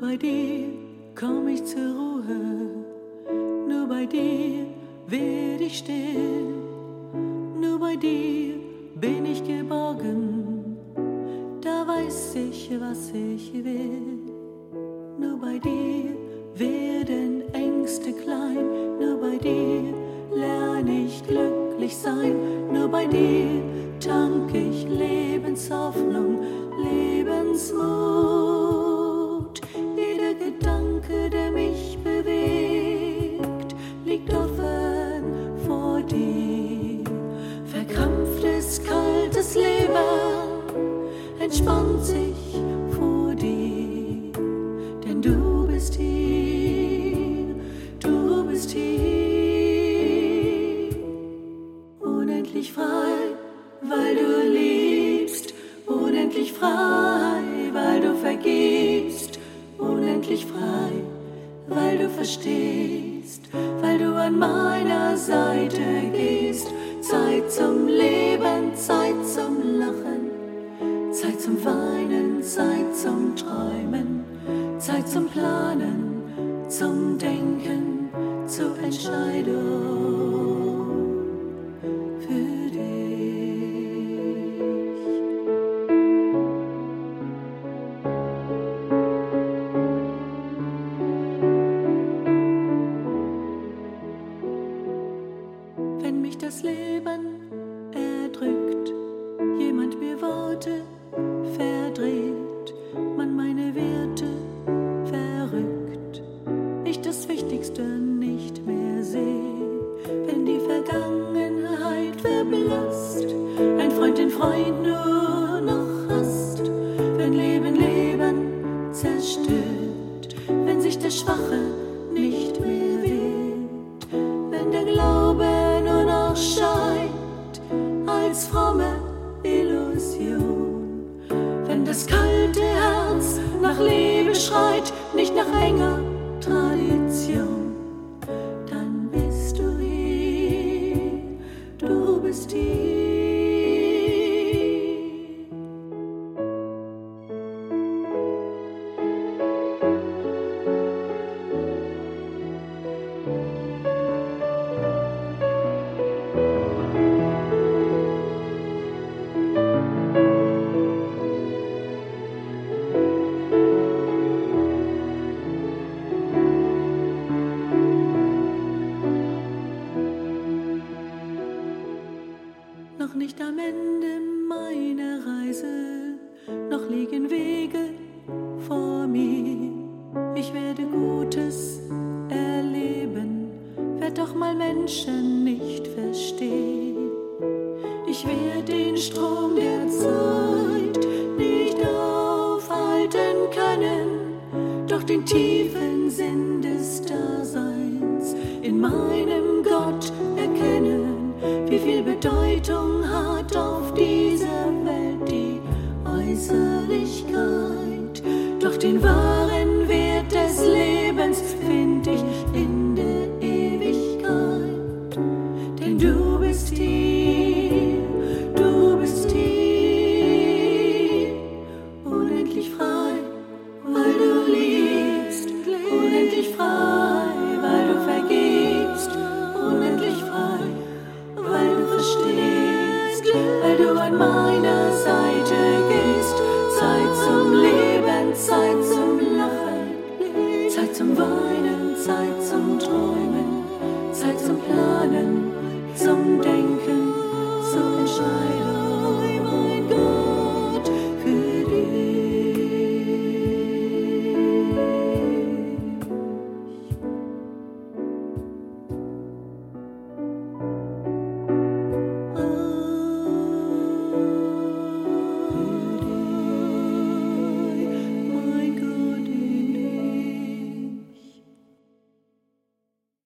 Nur bei dir komm ich zur Ruhe, nur bei dir werd ich still, nur bei dir bin ich geborgen, da weiß ich, was ich will. Nur bei dir werden Ängste klein, nur bei dir lerne ich glücklich sein, nur bei dir tank ich Lebenshoffnung, Lebensmut. 20 vor dir, denn du bist hier, du bist hier. Unendlich frei, weil du liebst, unendlich frei, weil du vergibst, unendlich frei, weil du verstehst, weil du an meiner Seite gehst. Zeit zum Leben, Zeit zum Lachen. Zeit zum Weinen, Zeit zum Träumen, Zeit zum Planen, zum Denken, zur Entscheidung für dich. Wenn mich das Leben Ein Freund den Freund nur noch hasst, wenn Leben Leben zerstört, wenn sich der Schwache nicht mehr wenn der Glaube nur noch scheint als fromme Illusion, wenn das kalte Herz nach Liebe schreit, nicht nach enger Tradition, noch nicht am Ende meiner Reise, noch liegen Wege vor mir. Ich werde Gutes erleben, werd doch mal Menschen nicht verstehen. Ich werde den Strom der Zeit nicht aufhalten können, doch den tiefen Sinn des Daseins in meinem Herrlichkeit. Doch den wahren Wert des Lebens find ich in der Ewigkeit. Denn du bist hier.